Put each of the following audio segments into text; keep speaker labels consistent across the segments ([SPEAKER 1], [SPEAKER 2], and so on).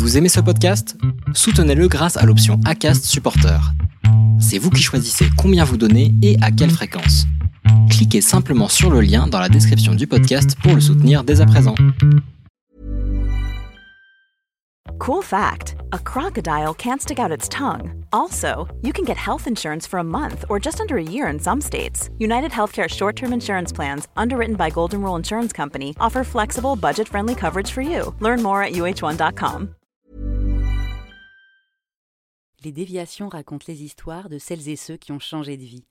[SPEAKER 1] Vous aimez ce podcast? Soutenez-le grâce à l'option ACAST Supporter. C'est vous qui choisissez combien vous donnez et à quelle fréquence. Cliquez simplement sur le lien dans la description du podcast pour le soutenir dès à présent.
[SPEAKER 2] Cool fact a crocodile can't stick out its tongue. Also, you can get health insurance for a month or just under a year in some states. United Healthcare short term insurance plans, underwritten by Golden Rule Insurance Company, offer flexible, budget friendly coverage for you. Learn more at uh1.com.
[SPEAKER 3] Les déviations racontent les histoires de celles et ceux qui ont changé de vie.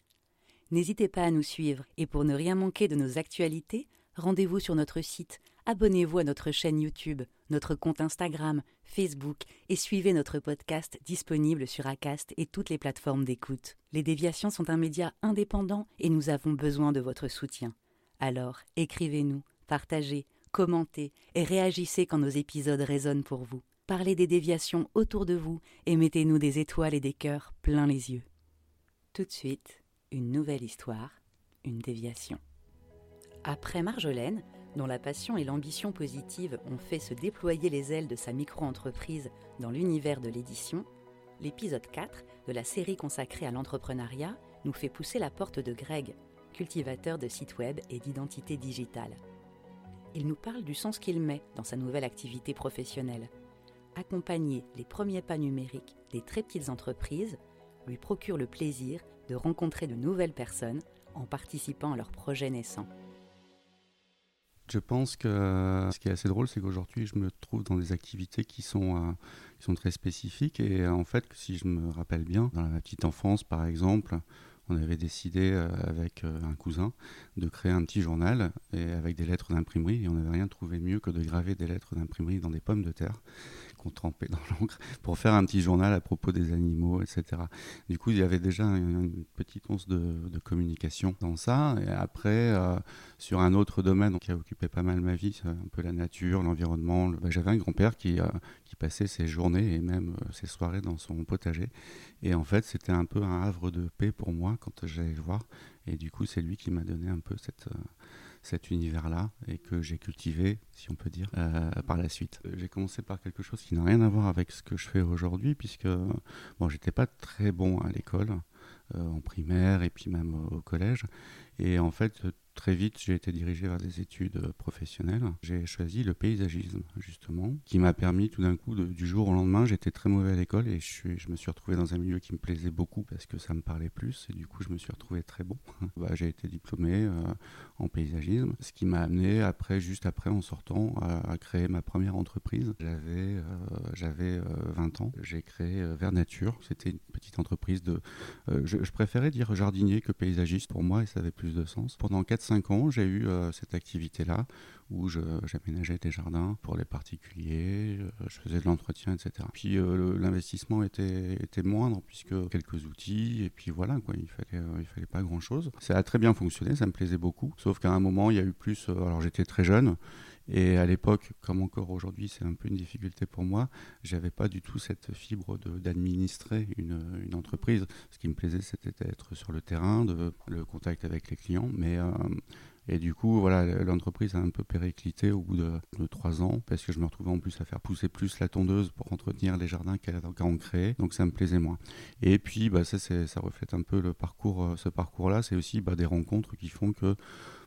[SPEAKER 3] N'hésitez pas à nous suivre et pour ne rien manquer de nos actualités, rendez-vous sur notre site, abonnez-vous à notre chaîne YouTube, notre compte Instagram, Facebook et suivez notre podcast disponible sur Acast et toutes les plateformes d'écoute. Les déviations sont un média indépendant et nous avons besoin de votre soutien. Alors, écrivez-nous, partagez, commentez et réagissez quand nos épisodes résonnent pour vous. Parlez des déviations autour de vous et mettez-nous des étoiles et des cœurs plein les yeux. Tout de suite, une nouvelle histoire, une déviation. Après Marjolaine, dont la passion et l'ambition positive ont fait se déployer les ailes de sa micro-entreprise dans l'univers de l'édition, l'épisode 4 de la série consacrée à l'entrepreneuriat nous fait pousser la porte de Greg, cultivateur de sites web et d'identité digitale. Il nous parle du sens qu'il met dans sa nouvelle activité professionnelle accompagner les premiers pas numériques des très petites entreprises lui procure le plaisir de rencontrer de nouvelles personnes en participant à leurs projets naissants.
[SPEAKER 4] Je pense que ce qui est assez drôle, c'est qu'aujourd'hui, je me trouve dans des activités qui sont, euh, très spécifiques. Et en fait, si je me rappelle bien, dans ma petite enfance, par exemple, on avait décidé euh, avec euh, un cousin de créer un petit journal et avec des lettres d'imprimerie. Et on n'avait rien trouvé mieux que de graver des lettres d'imprimerie dans des pommes de terre qu'on trempait dans l'encre pour faire un petit journal à propos des animaux, etc. Du coup, il y avait déjà une, petite once de, communication dans ça. Et après, euh, sur un autre domaine qui a occupé pas mal ma vie, un peu la nature, l'environnement, bah, j'avais un grand-père qui, euh, qui passait ses journées et même euh, ses soirées dans son potager. Et en fait, c'était un peu un havre de paix pour moi quand j'allais le voir. Et du coup, c'est lui qui m'a donné un peu cette cet univers-là et que j'ai cultivé, si on peut dire, euh, par la suite. Euh, j'ai commencé par quelque chose qui n'a rien à voir avec ce que je fais aujourd'hui, puisque bon, j'étais pas très bon à l'école, euh, en primaire et puis même au collège. Et en fait, Très vite, j'ai été dirigé vers des études euh, professionnelles. J'ai choisi le paysagisme, justement, qui m'a permis tout d'un coup, du jour au lendemain, j'étais très mauvais à l'école et je, me suis retrouvé dans un milieu qui me plaisait beaucoup parce que ça me parlait plus et du coup, je me suis retrouvé très bon. bah, j'ai été diplômé euh, en paysagisme, ce qui m'a amené après, juste après, en sortant, à, créer ma première entreprise. J'avais euh, j'avais 20 ans. J'ai créé Vers Nature. C'était une petite entreprise de... Je, je, préférais dire jardinier que paysagiste pour moi et ça avait plus de sens. Pendant 4 ans, j'ai eu euh, cette activité-là où j'aménageais des jardins pour les particuliers, euh, je faisais de l'entretien, etc. Puis euh, l'investissement était, était, moindre puisque quelques outils et puis voilà quoi, il fallait il fallait pas grand chose. Ça a très bien fonctionné, ça me plaisait beaucoup. Sauf qu'à un moment il y a eu plus. alors j'étais très jeune. Et à l'époque, comme encore aujourd'hui, c'est un peu une difficulté pour moi, j'avais pas du tout cette fibre d'administrer une, une, entreprise. Ce qui me plaisait, c'était d'être sur le terrain, de, le contact avec les clients. Mais euh, et du coup, voilà, l'entreprise a un peu périclité au bout de, trois ans parce que je me retrouvais en plus à faire pousser plus la tondeuse pour entretenir les jardins qu'elle a créé. Donc ça me plaisait moins. Et puis, bah, ça, ça reflète un peu le parcours, euh, ce parcours-là. C'est aussi bah, des rencontres qui font que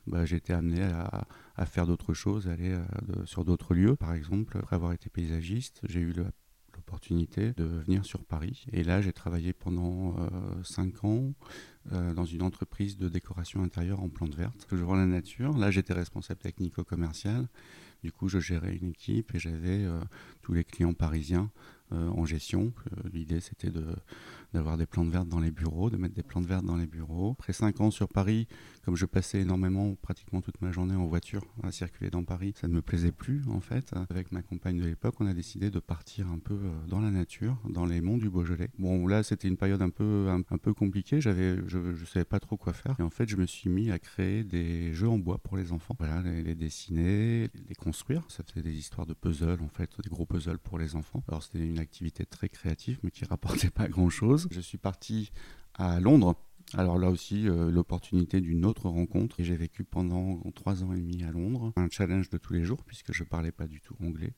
[SPEAKER 4] bah, été amené à, à faire d'autres choses, aller euh, sur d'autres lieux. Par exemple, après avoir été paysagiste, j'ai eu l'opportunité de venir sur Paris. Et là, j'ai travaillé pendant 5 euh, ans euh, dans une entreprise de décoration intérieure en plantes vertes, toujours la nature. Là, j'étais responsable technico-commercial. Du coup, je gérais une équipe et j'avais tous les clients parisiens en gestion. L'idée, c'était de d'avoir des plantes vertes dans les bureaux, de mettre des plantes vertes dans les bureaux. Après cinq ans sur Paris, comme je passais énormément, pratiquement toute ma journée en voiture à circuler dans Paris, ça ne me plaisait plus en fait. Avec ma compagne de l'époque, on a décidé de partir un peu euh, dans la nature, dans les monts du Beaujolais. Bon, là, c'était une période un peu, un, peu compliquée. J'avais, je ne savais pas trop quoi faire. Et en fait, je me suis mis à créer des jeux en bois pour les enfants. Voilà, les, dessiner, les construire. Ça faisait des histoires de puzzles, en fait, des gros puzzles pour les enfants. Alors, c'était une activité très créative, mais qui rapportait pas grand-chose. Je suis parti à Londres Alors là aussi, l'opportunité d'une autre rencontre. Et j'ai vécu pendant trois ans et demi à Londres. Un challenge de tous les jours, puisque je parlais pas du tout anglais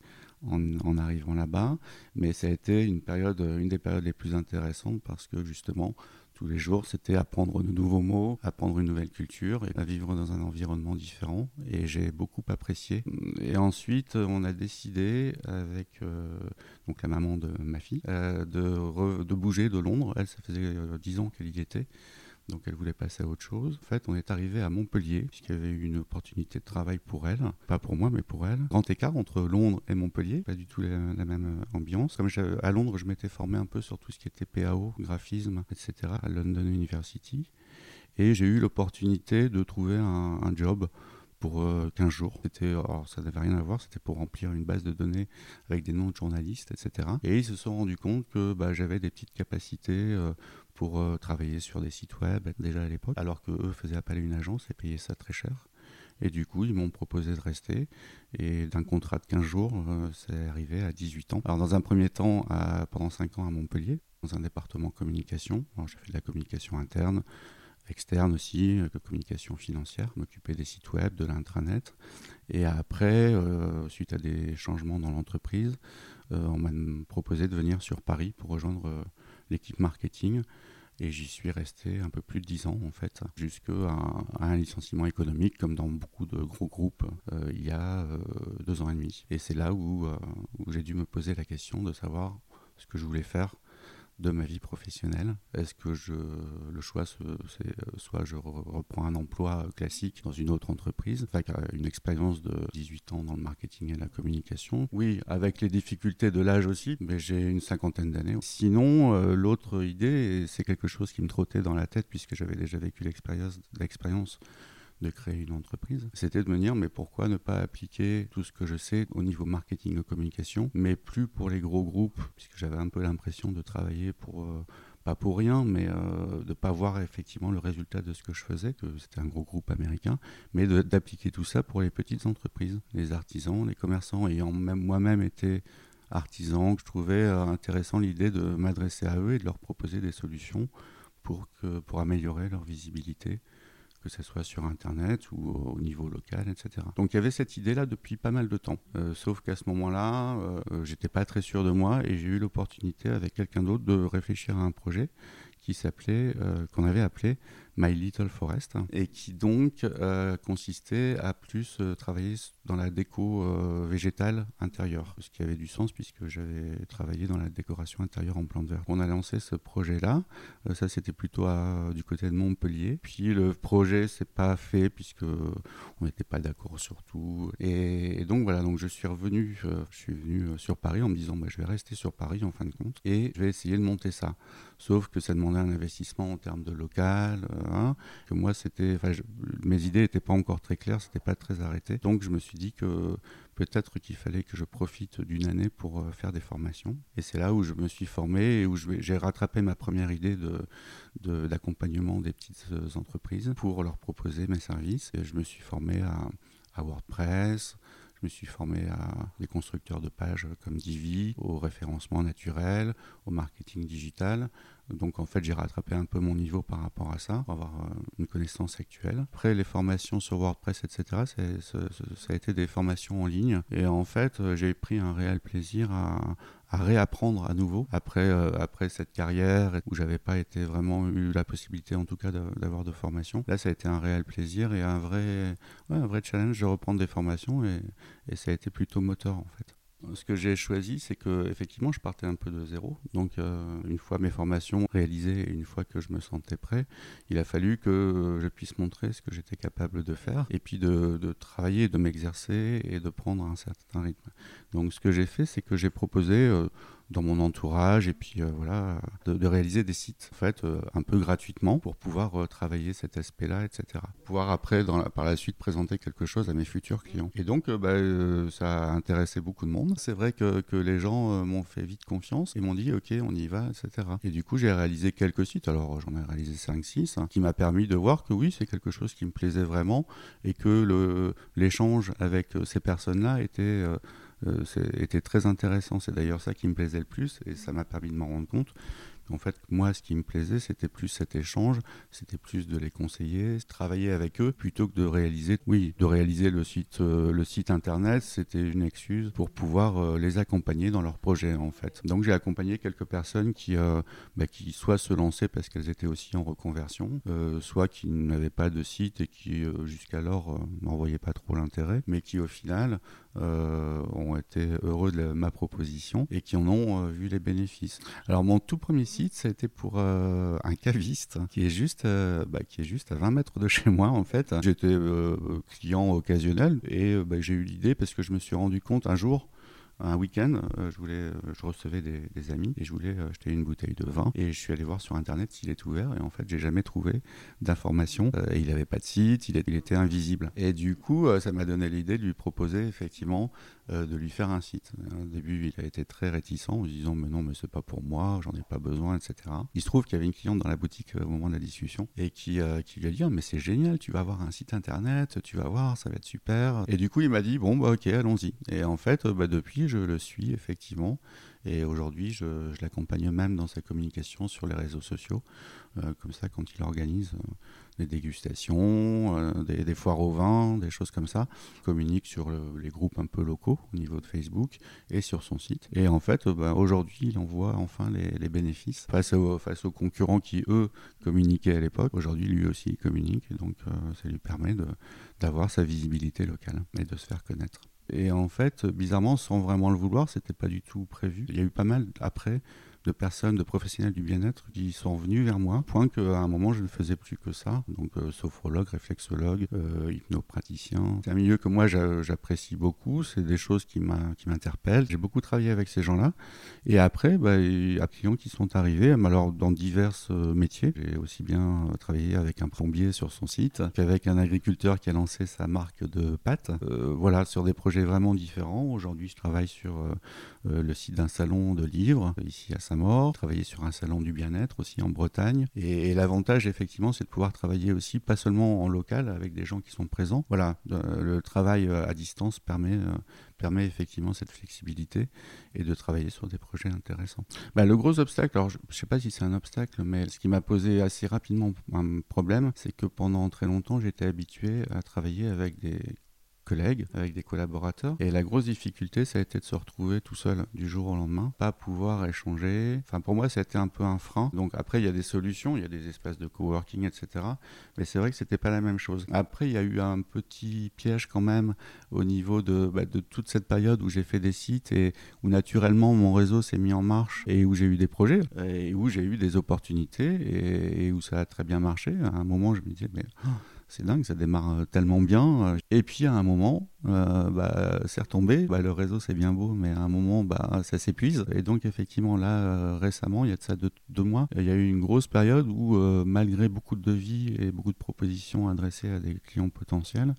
[SPEAKER 4] en, arrivant là-bas. Mais ça a été une période, une des périodes les plus intéressantes parce que justement, tous les jours, c'était apprendre de nouveaux mots, apprendre une nouvelle culture et à vivre dans un environnement différent. Et j'ai beaucoup apprécié. Et ensuite, on a décidé avec euh, donc la maman de ma fille euh, de, de, bouger de Londres. Elle, ça faisait euh, dix ans qu'elle y était donc elle voulait passer à autre chose. En fait, on est arrivé à Montpellier, puisqu'il y avait eu une opportunité de travail pour elle, pas pour moi, mais pour elle. Grand écart entre Londres et Montpellier, pas du tout la, même euh, ambiance. Comme à Londres, je m'étais formé un peu sur tout ce qui était PAO, graphisme, etc., à London University. Et j'ai eu l'opportunité de trouver un, job pour 15 euh, jours. C'était, ça n'avait rien à voir, c'était pour remplir une base de données avec des noms de journalistes, etc. Et ils se sont rendus compte que bah, j'avais des petites capacités euh, pour euh, travailler sur des sites web déjà à l'époque, alors qu'eux faisaient appel à une agence et payaient ça très cher. Et du coup, ils m'ont proposé de rester. Et d'un contrat de 15 jours, c'est arrivé à 18 ans. Alors, dans un premier temps, pendant 5 ans à Montpellier, dans un département communication. J'ai fait de la communication interne, externe aussi, euh, communication financière, m'occuper des sites web, de l'intranet. Et après, suite à des changements dans l'entreprise, on m'a proposé de venir sur Paris pour rejoindre l'équipe marketing. Et j'y suis resté un peu plus de 10 ans en fait, jusqu'à un, licenciement économique comme dans beaucoup de gros groupes euh, il y a euh, deux ans et demi. Et c'est là euh, où j'ai dû me poser la question de savoir ce que je voulais faire de ma vie professionnelle. Est-ce que je, le choix, c'est soit je reprends un emploi classique dans une autre entreprise, enfin, une expérience de 18 ans dans le marketing et la communication. Oui, avec les difficultés de l'âge aussi, mais j'ai une cinquantaine d'années. Sinon, euh, l'autre idée, c'est quelque chose qui me trottait dans la tête puisque j'avais déjà vécu l'expérience de créer une entreprise, c'était de me dire mais pourquoi ne pas appliquer tout ce que je sais au niveau marketing et communication, mais plus pour les gros groupes, puisque j'avais un peu l'impression de travailler pour euh, pas pour rien, mais euh, de ne pas voir effectivement le résultat de ce que je faisais, que c'était un gros groupe américain, mais d'appliquer tout ça pour les petites entreprises, les artisans, les commerçants, ayant même moi-même été artisan, que je trouvais euh, intéressant l'idée de m'adresser à eux et de leur proposer des solutions pour, que, pour améliorer leur visibilité que ce soit sur Internet ou au niveau local, etc. Donc il y avait cette idée-là depuis pas mal de temps. Euh, sauf qu'à ce moment-là, euh, j'étais pas très sûr de moi et j'ai eu l'opportunité avec quelqu'un d'autre de réfléchir à un projet qui s'appelait, euh, qu'on avait appelé My Little Forest, et qui donc euh, consistait à plus euh, travailler dans la déco euh, végétale intérieure, ce qui avait du sens puisque j'avais travaillé dans la décoration intérieure en plantes vertes. On a lancé ce projet-là, ça c'était plutôt du côté de Montpellier, puis le projet s'est pas fait puisque on n'était pas d'accord sur tout, et, donc voilà, donc je suis revenu, je suis venu sur Paris en me disant bah, je vais rester sur Paris en fin de compte, et je vais essayer de monter ça, sauf que ça demandait un investissement en termes de local, Que moi, c'était, mes idées n'étaient pas encore très claires, c'était pas très arrêté. Donc, je me suis dit que peut-être qu'il fallait que je profite d'une année pour euh, faire des formations. Et c'est là où je me suis formé et où j'ai rattrapé ma première idée d'accompagnement des petites euh, entreprises pour leur proposer mes services. Et je me suis formé à, à WordPress, je me suis formé à des constructeurs de pages comme Divi, au référencement naturel, au marketing digital. Donc en fait, j'ai rattrapé un peu mon niveau par rapport à ça, pour avoir euh, une connaissance actuelle. Après, les formations sur WordPress, etc., ça a été des formations en ligne. Et en fait, euh, j'ai pris un réel plaisir à, réapprendre à nouveau après, euh, après cette carrière où j'avais pas été vraiment eu la possibilité en tout cas d'avoir de formation. Là, ça a été un réel plaisir et un vrai, un vrai challenge de reprendre des formations et, et ça a été plutôt moteur en fait ce que j'ai choisi, c'est que effectivement, je partais un peu de zéro. Donc, euh, une fois mes formations réalisées, une fois que je me sentais prêt, il a fallu que je puisse montrer ce que j'étais capable de faire, et puis de, de travailler, de m'exercer et de prendre un certain rythme. Donc, ce que j'ai fait, c'est que j'ai proposé euh, dans mon entourage et puis euh, voilà, de, réaliser des sites en fait euh, un peu gratuitement pour pouvoir euh, travailler cet aspect-là, etc. Pouvoir après par la suite présenter quelque chose à mes futurs clients. Et donc bah, ça a intéressé beaucoup de monde. C'est vrai que, que les gens m'ont fait vite confiance et m'ont dit ok on y va, etc. Et du coup j'ai réalisé quelques sites, alors j'en ai réalisé 5-6, hein, qui m'a permis de voir que oui c'est quelque chose qui me plaisait vraiment et que l'échange avec ces personnes-là était c'était euh, très intéressant. C'est d'ailleurs ça qui me plaisait le plus et ça m'a permis de m'en rendre compte En fait, moi, ce qui me plaisait, c'était plus cet échange, c'était plus de les conseiller, travailler avec eux, plutôt que de réaliser, oui, de réaliser le site, euh, le site internet, c'était une excuse pour pouvoir euh, les accompagner dans leurs projets, en fait. Donc, j'ai accompagné quelques personnes qui, euh, bah, qui soit se lançaient parce qu'elles étaient aussi en reconversion, soit qui n'avaient pas de site et qui, jusqu'alors, n'en voyaient pas trop l'intérêt, mais qui, au final, ont été heureux de ma proposition et qui en ont vu les bénéfices. Alors, mon tout premier site, ça a été pour euh, un caviste qui est juste, euh, bah, qui est juste à 20 mètres de chez moi en fait. J'étais euh, client occasionnel et bah, j'ai eu l'idée parce que je me suis rendu compte un jour un week-end, euh, euh, je recevais des, amis et je voulais euh, acheter une bouteille de vin. Et je suis allé voir sur internet s'il est ouvert. Et en fait, j'ai jamais trouvé d'informations. il n'avait pas de site, il, était invisible. Et du coup, ça m'a donné l'idée de lui proposer effectivement de lui faire un site. Au début, il a été très réticent en disant Mais non, mais c'est pas pour moi, j'en ai pas besoin, etc. Il se trouve qu'il y avait une cliente dans la boutique au moment de la discussion et qui, lui a dit oh, Mais c'est génial, tu vas avoir un site internet, tu vas voir, ça va être super. Et du coup, il m'a dit Bon, bah ok, allons-y. Et en fait, bah, depuis, je le suis effectivement. Et aujourd'hui, je, l'accompagne même dans sa communication sur les réseaux sociaux. Euh, comme ça, quand il organise euh, des dégustations, euh, des, foires au vin, des choses comme ça, il communique sur les groupes un peu locaux au niveau de Facebook et sur son site. Et en fait, bah, aujourd'hui, il en voit enfin les, bénéfices face, face aux concurrents qui, eux, communiquaient à l'époque. Aujourd'hui, lui aussi, il communique. Et donc, ça lui permet d'avoir sa visibilité locale et de se faire connaître. Et en fait, bizarrement, sans vraiment le vouloir, c'était pas du tout prévu. Il y a eu pas mal après de personnes, de professionnels du bien-être qui sont venus vers moi, point qu'à un moment je ne faisais plus que ça, donc euh, sophrologue, réflexologue, euh, hypnopraticien. C'est un milieu que moi j'apprécie beaucoup, c'est des choses qui m'interpellent. J'ai beaucoup travaillé avec ces gens-là, et après, bah, il y a clients qui sont arrivés, alors dans divers euh, métiers. J'ai aussi bien travaillé avec un plombier sur son site qu'avec un agriculteur qui a lancé sa marque de pâtes. voilà, sur des projets vraiment différents. Aujourd'hui, je travaille sur le site d'un salon de livres ici à saint mort, travailler sur un salon du bien-être aussi en Bretagne. Et, l'avantage, effectivement, c'est de pouvoir travailler aussi, pas seulement en local, avec des gens qui sont présents. Voilà, le travail euh, à distance permet, euh, permet effectivement cette flexibilité et de travailler sur des projets intéressants. Bah, le gros obstacle, alors je ne sais pas si c'est un obstacle, mais ce qui m'a posé assez rapidement un problème, c'est que pendant très longtemps, j'étais habitué à travailler avec des collègues, avec des collaborateurs. Et la grosse difficulté, ça a été de se retrouver tout seul du jour au lendemain, pas pouvoir échanger. Enfin, pour moi, été un peu un frein. Donc après, il y a des solutions, il y a des espaces de coworking, etc. Mais c'est vrai que c'était pas la même chose. Après, il y a eu un petit piège quand même au niveau de, bah, de toute cette période où j'ai fait des sites et où naturellement mon réseau s'est mis en marche et où j'ai eu des projets et où j'ai eu des opportunités et, où ça a très bien marché. À un moment, je me disais, mais... Oh, c'est dingue, ça démarre euh, tellement bien. Et puis à un moment, euh, bah, c'est retombé. Bah, le réseau c'est bien beau, mais à un moment, bah, ça s'épuise. Et donc effectivement, là euh, récemment, il y a de ça deux, mois, il y a eu une grosse période où, malgré beaucoup de devis et beaucoup de propositions adressées à des clients potentiels,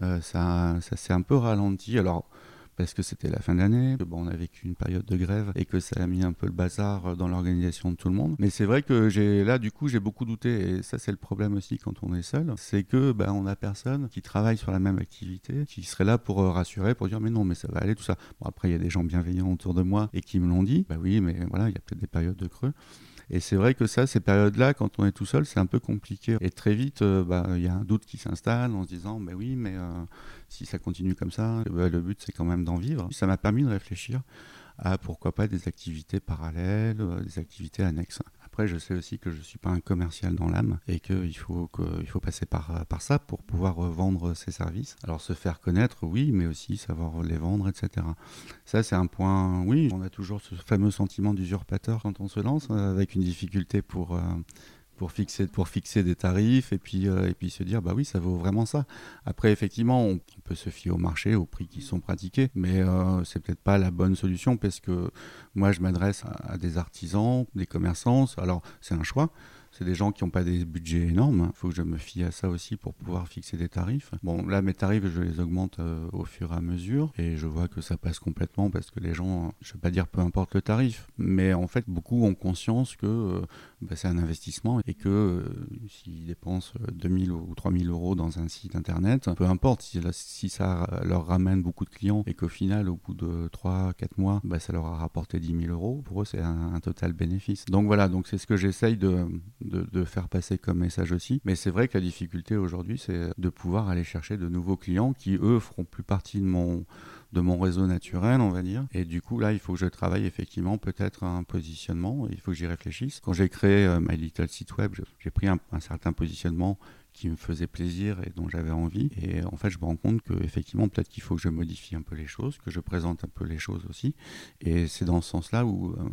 [SPEAKER 4] ça, ça s'est un peu ralenti. Alors parce que c'était la fin d'année, que bon, on a vécu une période de grève et que ça a mis un peu le bazar dans l'organisation de tout le monde. Mais c'est vrai que j'ai là, du coup, j'ai beaucoup douté et ça, c'est le problème aussi quand on est seul, c'est que ben, on a personne qui travaille sur la même activité, qui serait là pour euh, rassurer, pour dire mais non, mais ça va aller, tout ça. Bon, après, il y a des gens bienveillants autour de moi et qui me l'ont dit. Bah oui, mais voilà, il y a peut-être des périodes de creux. Et c'est vrai que ça, ces périodes-là, quand on est tout seul, c'est un peu compliqué. Et très vite, euh, bah, il y a un doute qui s'installe en se disant, bah oui, mais euh, si ça continue comme ça, bah, le but c'est quand même d'en vivre. Ça m'a permis de réfléchir à pourquoi pas des activités parallèles, euh, des activités annexes. Après, je sais aussi que je ne suis pas un commercial dans l'âme et qu'il faut, il faut passer par, par ça pour pouvoir vendre ses services. Alors se faire connaître, oui, mais aussi savoir les vendre, etc. Ça, c'est un point, oui, on a toujours ce fameux sentiment d'usurpateur quand on se lance, euh, avec une difficulté pour... Euh, pour fixer, pour fixer des tarifs et puis, euh, et puis se dire bah oui ça vaut vraiment ça. Après effectivement on, peut se fier au marché, aux prix qui sont pratiqués, mais euh, c'est peut-être pas la bonne solution parce que moi je m'adresse à, des artisans, des commerçants, alors c'est un choix. C'est des gens qui n'ont pas des budgets énormes. Il faut que je me fie à ça aussi pour pouvoir fixer des tarifs. Bon, là, mes tarifs, je les augmente euh, au fur et à mesure. Et je vois que ça passe complètement parce que les gens, je ne vais pas dire peu importe le tarif, mais en fait, beaucoup ont conscience que bah, c'est un investissement et que euh, s'ils dépensent 2000 ou 3000 euros dans un site internet, peu importe si, ça leur ramène beaucoup de clients et qu'au final, au bout de 3-4 mois, bah, ça leur a rapporté 10 000 euros, pour eux, c'est un, total bénéfice. Donc voilà, donc c'est ce que j'essaye de, de, faire passer comme message aussi. Mais c'est vrai que la difficulté aujourd'hui, c'est de pouvoir aller chercher de nouveaux clients qui, eux, feront plus partie de mon de mon réseau naturel, on va dire. Et du coup, là, il faut que je travaille effectivement peut-être un positionnement. Il faut que j'y réfléchisse. Quand j'ai créé euh, My Little Site Web, j'ai pris un, certain positionnement qui me faisait plaisir et dont j'avais envie. Et en fait, je me rends compte que effectivement, peut-être qu'il faut que je modifie un peu les choses, que je présente un peu les choses aussi. Et c'est dans ce sens-là où euh,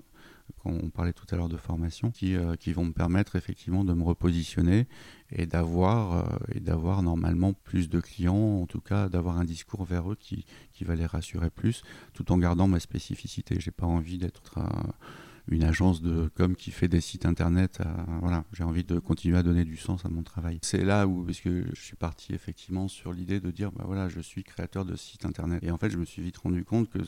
[SPEAKER 4] on parlait tout à l'heure de formation, qui, euh, qui, vont me permettre effectivement de me repositionner et d'avoir euh, et d'avoir normalement plus de clients, en tout cas d'avoir un discours vers eux qui, qui, va les rassurer plus, tout en gardant ma spécificité. J'ai pas envie d'être euh, une agence de com qui fait des sites internet. voilà, j'ai envie de continuer à donner du sens à mon travail. C'est là où, parce que je suis parti effectivement sur l'idée de dire, bah voilà, je suis créateur de sites internet. Et en fait, je me suis vite rendu compte que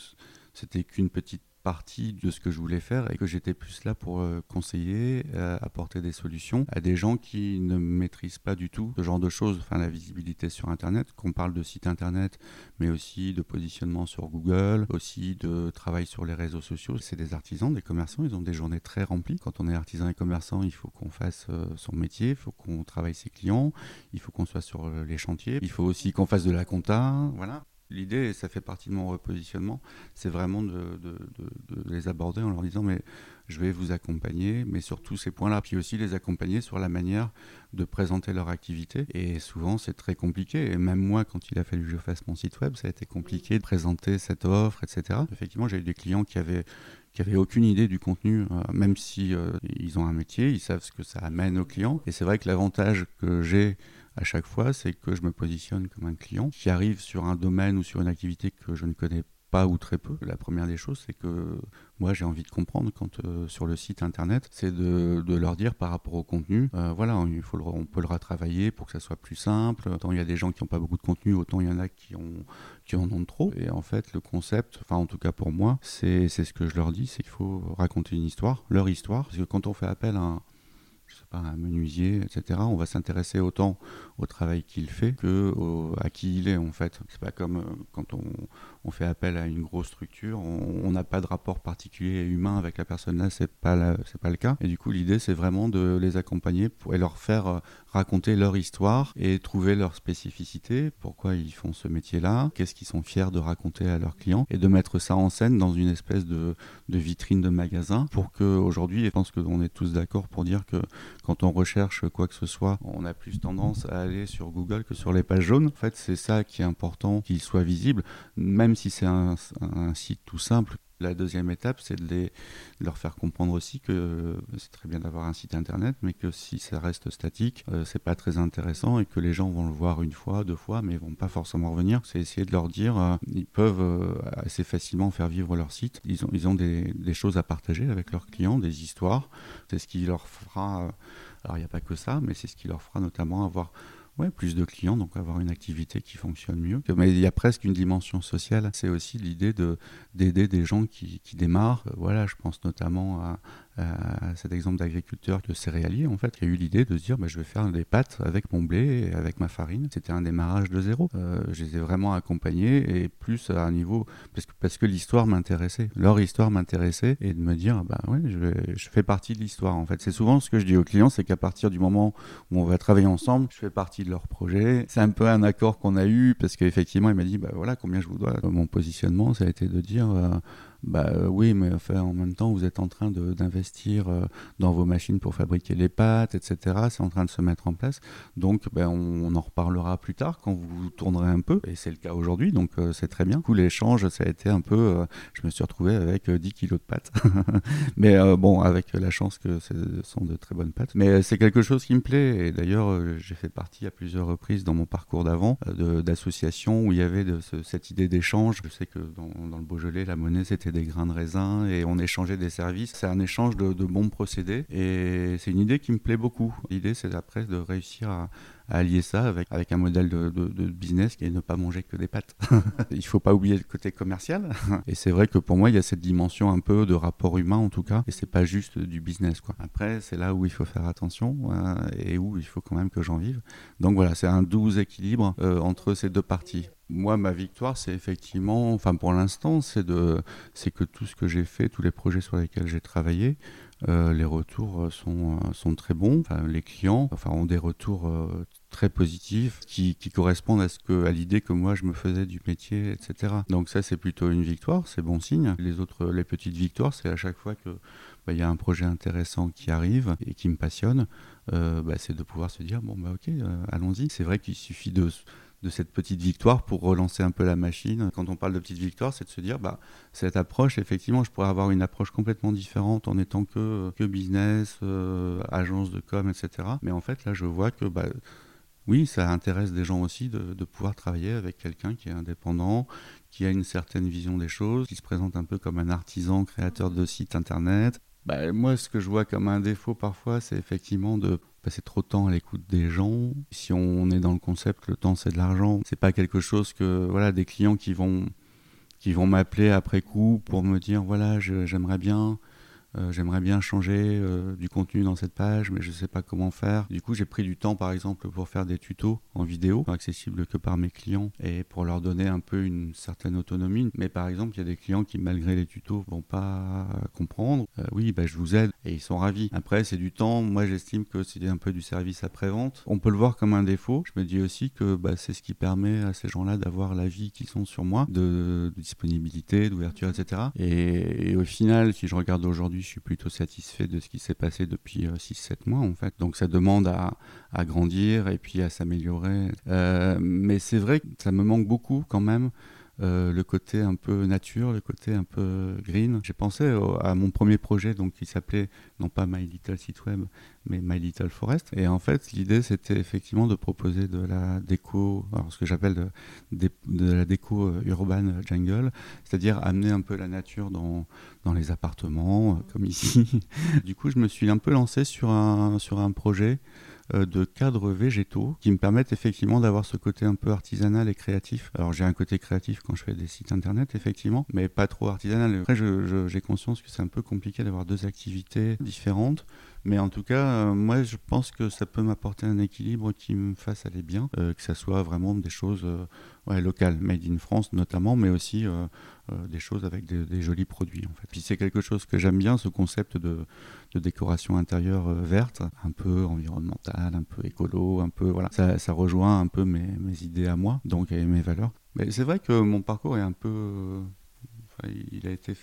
[SPEAKER 4] c'était qu'une petite partie de ce que je voulais faire et que j'étais plus là pour euh, conseiller, euh, apporter des solutions à des gens qui ne maîtrisent pas du tout ce genre de choses, enfin la visibilité sur Internet, qu'on parle de site Internet, mais aussi de positionnement sur Google, aussi de travail sur les réseaux sociaux. C'est des artisans, des commerçants, ils ont des journées très remplies. Quand on est artisan et commerçant, il faut qu'on fasse euh, son métier, il faut qu'on travaille ses clients, il faut qu'on soit sur les chantiers, il faut aussi qu'on fasse de la compta, voilà. L'idée, et ça fait partie de mon repositionnement, c'est vraiment de, les aborder en leur disant mais je vais vous accompagner, mais sur tous ces points-là, puis aussi les accompagner sur la manière de présenter leur activité. Et souvent, c'est très compliqué. Et même moi, quand il a fallu que je fasse mon site web, ça a été compliqué de présenter cette offre, etc. Effectivement, j'ai eu des clients qui avaient qui n'avaient aucune idée du contenu, euh, même si euh, ils ont un métier, ils savent ce que ça amène aux clients. Et c'est vrai que l'avantage que j'ai à chaque fois, c'est que je me positionne comme un client qui arrive sur un domaine ou sur une activité que je ne connais pas ou très peu. La première des choses, c'est que moi j'ai envie de comprendre quand euh, sur le site internet, c'est de, leur dire par rapport au contenu, euh, voilà, il faut on peut le retravailler pour que ça soit plus simple. Autant il y a des gens qui n'ont pas beaucoup de contenu, autant il y en a qui, qui en ont trop. Et en fait, le concept, enfin en tout cas pour moi, c'est ce que je leur dis, c'est qu'il faut raconter une histoire, leur histoire. Parce que quand on fait appel à un, je sais pas, un menuisier, etc., on va s'intéresser autant au travail qu'il fait que à qui il est en fait. C'est pas comme euh, quand on, fait appel à une grosse structure, on n'a pas de rapport particulier et humain avec la personne là, c'est pas c'est pas le cas. Et du coup, l'idée c'est vraiment de les accompagner et leur faire euh, raconter leur histoire et trouver leur spécificité, pourquoi ils font ce métier-là, qu'est-ce qu'ils sont fiers de raconter à leurs clients et de mettre ça en scène dans une espèce de, vitrine de magasin pour que aujourd'hui, je pense qu'on est tous d'accord pour dire que quand on recherche quoi que ce soit, on a plus tendance à aller sur Google que sur les pages jaunes. En fait, c'est ça qui est important, qu'il soit visible, même si c'est un, site tout simple. La deuxième étape, c'est de, leur faire comprendre aussi que c'est très bien d'avoir un site internet, mais que si ça reste statique, euh, c'est pas très intéressant et que les gens vont le voir une fois, deux fois, mais vont pas forcément revenir. C'est essayer de leur dire, euh, ils peuvent euh, assez facilement faire vivre leur site. Ils ont, ils ont des, des, choses à partager avec leurs clients, des histoires. C'est ce qui leur fera. alors il n'y a pas que ça, mais c'est ce qui leur fera notamment avoir Ouais, plus de clients, donc avoir une activité qui fonctionne mieux. Mais il y a presque une dimension sociale. C'est aussi l'idée de d'aider des gens qui, qui démarrent. Voilà, je pense notamment à cet exemple d'agriculteur de céréalier, en fait, qui a eu l'idée de se dire bah, je vais faire des pâtes avec mon blé et avec ma farine. C'était un démarrage de zéro. Euh, je les ai vraiment accompagnés et plus à un niveau parce que, l'histoire m'intéressait, leur histoire m'intéressait et de me dire bah je, fais partie de l'histoire. En fait, c'est souvent ce que je dis aux clients, c'est qu'à partir du moment où on va travailler ensemble, je fais partie de leur projet. C'est un peu un accord qu'on a eu parce qu'effectivement, il m'a dit bah voilà combien je vous dois. Mon positionnement, ça a été de dire euh, bah euh, oui, mais enfin, en même temps, vous êtes en train d'investir euh, dans vos machines pour fabriquer les pâtes, etc. C'est en train de se mettre en place. Donc, ben, on, en reparlera plus tard quand vous tournerez un peu. Et c'est le cas aujourd'hui, donc euh, c'est très bien. Du coup, l'échange, ça a été un peu. je me suis retrouvé avec 10 kilos de pâtes. mais bon, avec la chance que ce sont de très bonnes pâtes. Mais c'est quelque chose qui me plaît. Et d'ailleurs, j'ai fait partie à plusieurs reprises dans mon parcours d'avant d'associations où il y avait cette idée d'échange. Je sais que dans, dans le Beaujolais, la monnaie, c'était des grains de raisin et on échangeait des services. C'est un échange de, bons procédés et c'est une idée qui me plaît beaucoup. L'idée, c'est après de réussir à, allier ça avec, avec un modèle de, business qui est ne pas manger que des pâtes. il faut pas oublier le côté commercial. et c'est vrai que pour moi, il y a cette dimension un peu de rapport humain en tout cas, et c'est pas juste du business. Quoi. Après, c'est là où il faut faire attention euh, et où il faut quand même que j'en vive. Donc voilà, c'est un doux équilibre euh, entre ces deux parties moi, ma victoire, c'est effectivement, enfin pour l'instant, c'est de, c'est que tout ce que j'ai fait, tous les projets sur lesquels j'ai travaillé, euh, les retours sont, sont très bons. Enfin, les clients, enfin, ont des retours très positifs qui, correspondent à ce que à l'idée que moi je me faisais du métier, etc. Donc ça c'est plutôt une victoire, c'est bon signe. Les autres, les petites victoires, c'est à chaque fois que bah, il y a un projet intéressant qui arrive et qui me passionne, euh, bah, c'est de pouvoir se dire bon bah ok, euh, allons-y. C'est vrai qu'il suffit de de cette petite victoire pour relancer un peu la machine. Quand on parle de petite victoire, c'est de se dire, bah, cette approche, effectivement, je pourrais avoir une approche complètement différente en étant que, que business, euh, agence de com, etc. Mais en fait, là, je vois que bah, oui, ça intéresse des gens aussi de, pouvoir travailler avec quelqu'un qui est indépendant, qui a une certaine vision des choses, qui se présente un peu comme un artisan créateur de sites internet. Bah, moi, ce que je vois comme un défaut parfois, c'est effectivement de passer trop de temps à l'écoute des gens. Si on est dans le concept le temps c'est de l'argent, c'est pas quelque chose que voilà des clients qui vont qui vont m'appeler après coup pour me dire voilà j'aimerais bien euh, j'aimerais bien changer euh, du contenu dans cette page, mais je ne sais pas comment faire. Du coup, j'ai pris du temps, par exemple, pour faire des tutos en vidéo, accessibles que par mes clients, et pour leur donner un peu une certaine autonomie. Mais par exemple, il y a des clients qui, malgré les tutos, vont pas comprendre. Euh, oui, bah, je vous aide, et ils sont ravis. Après, c'est du temps. Moi, j'estime que c'est un peu du service après-vente. On peut le voir comme un défaut. Je me dis aussi que bah, c'est ce qui permet à ces gens-là d'avoir la vie qu'ils sont sur moi, de, disponibilité, d'ouverture, etc. et au final, si je regarde aujourd'hui, je suis plutôt satisfait de ce qui s'est passé depuis 6-7 euh, mois en fait. Donc ça demande à, grandir et puis à s'améliorer. Euh, mais c'est vrai que ça me manque beaucoup quand même euh, le côté un peu nature, le côté un peu green. J'ai pensé à mon premier projet donc qui s'appelait non pas My Little Site Web, mais My Little Forest. Et en fait, l'idée c'était effectivement de proposer de la déco, alors ce que j'appelle de, la déco euh, urban jungle, c'est-à-dire amener un peu la nature dans, dans les appartements, euh, comme ici. du coup, je me suis un peu lancé sur un, sur un projet de cadres végétaux qui me permettent effectivement d'avoir ce côté un peu artisanal et créatif. Alors j'ai un côté créatif quand je fais des sites internet effectivement, mais pas trop artisanal. Après j'ai conscience que c'est un peu compliqué d'avoir deux activités différentes. Mais en tout cas, euh, moi, je pense que ça peut m'apporter un équilibre qui me fasse aller bien, euh, que ça soit vraiment des choses locales, made in France notamment, mais aussi des choses avec des, jolis produits. En fait. Puis c'est quelque chose que j'aime bien, ce concept de, décoration intérieure verte, un peu environnementale un peu écolo, un peu voilà. Ça, rejoint un peu mes, idées à moi, donc mes valeurs. Mais c'est vrai que mon parcours est un peu, euh, il a été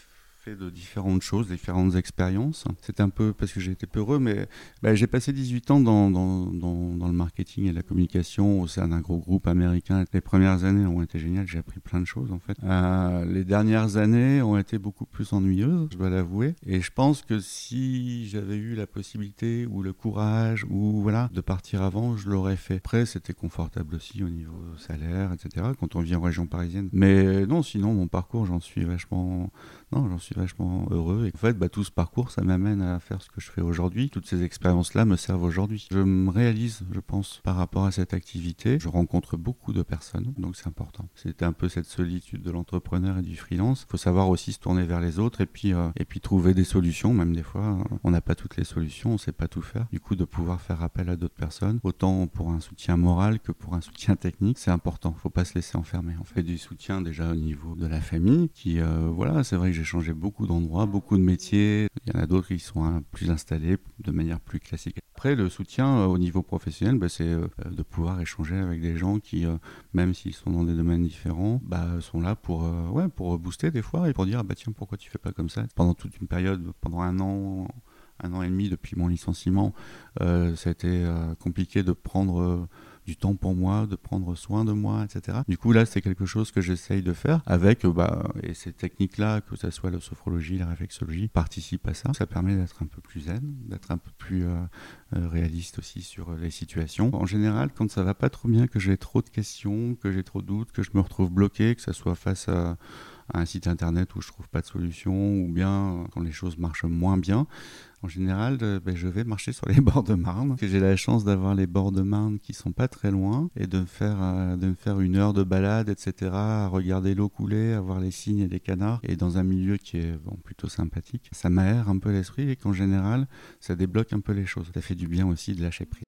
[SPEAKER 4] de différentes choses, différentes expériences. C'est un peu parce que j'ai été peureux, mais bah, j'ai passé 18 ans dans, le marketing et la communication au sein d'un gros groupe américain. Les premières années ont été géniales, j'ai appris plein de choses en fait. Euh, les dernières années ont été beaucoup plus ennuyeuses, je dois l'avouer. Et je pense que si j'avais eu la possibilité ou le courage ou voilà de partir avant, je l'aurais fait. Après, c'était confortable aussi au niveau salaire, etc. Quand on vit en région parisienne. Mais non, sinon mon parcours, j'en suis vachement non, j'en suis vachement heureux. Et en fait, bah, tout ce parcours, ça m'amène à faire ce que je fais aujourd'hui. Toutes ces expériences-là me servent aujourd'hui. Je me réalise, je pense, par rapport à cette activité. Je rencontre beaucoup de personnes, donc c'est important. C'était un peu cette solitude de l'entrepreneur et du freelance. Il faut savoir aussi se tourner vers les autres et puis, euh, et puis trouver des solutions. Même des fois, on n'a pas toutes les solutions, on sait pas tout faire. Du coup, de pouvoir faire appel à d'autres personnes, autant pour un soutien moral que pour un soutien technique, c'est important. Faut pas se laisser enfermer. On fait du soutien déjà au niveau de la famille, qui, euh, voilà, c'est vrai que j'ai changé beaucoup d'endroits, beaucoup de métiers. Il y en a d'autres qui sont hein, plus installés de manière plus classique. Après, le soutien euh, au niveau professionnel, bah, c'est euh, de pouvoir échanger avec des gens qui, euh, même s'ils sont dans des domaines différents, bah, sont là pour, ouais, pour booster des fois et pour dire ah, bah, tiens, pourquoi tu fais pas comme ça? Pendant toute une période, pendant un an, un an et demi depuis mon licenciement, ça a été compliqué de prendre du temps pour moi, de prendre soin de moi, etc. Du coup, là, c'est quelque chose que j'essaye de faire avec, euh, bah, et ces techniques-là, que ce soit la sophrologie, la réflexologie, participent à ça. Ça permet d'être un peu plus zen, d'être un peu plus euh, euh, réaliste aussi sur les situations. En général, quand ça va pas trop bien, que j'ai trop de questions, que j'ai trop de doutes, que je me retrouve bloqué, que ça soit face à un site internet où je trouve pas de solution ou bien quand les choses marchent moins bien, en général, euh, ben, je vais marcher sur les bords de Marne. J'ai la chance d'avoir les bords de Marne qui sont pas très loin et de me faire, euh, de me faire une heure de balade, etc. À regarder l'eau couler, à voir les cygnes et les canards et dans un milieu qui est bon, plutôt sympathique. Ça m'aère un peu l'esprit et qu'en général, ça débloque un peu les choses. Ça fait du bien aussi de lâcher prise.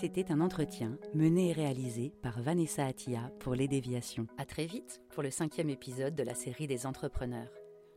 [SPEAKER 3] C'était un entretien mené et réalisé par Vanessa Attia pour Les Déviations. À très vite pour le cinquième épisode de la série des entrepreneurs.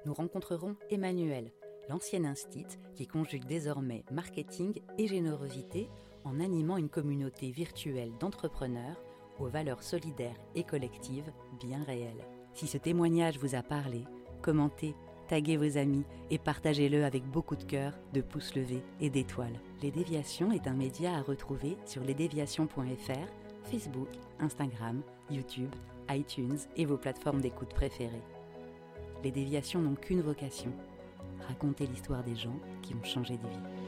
[SPEAKER 3] Nous rencontrerons Emmanuel, l'ancien instit qui conjugue désormais marketing et générosité en animant une communauté virtuelle d'entrepreneurs aux valeurs solidaires et collectives bien réelles. Si ce témoignage vous a parlé, commentez, taguez vos amis et partagez-le avec beaucoup de cœur, de pouces levés et d'étoiles. Les Déviations est un média à retrouver sur lesdéviations.fr, Facebook, Instagram, YouTube, iTunes et vos plateformes d'écoute préférées. Les Déviations n'ont qu'une vocation, raconter l'histoire des gens qui ont changé de vie.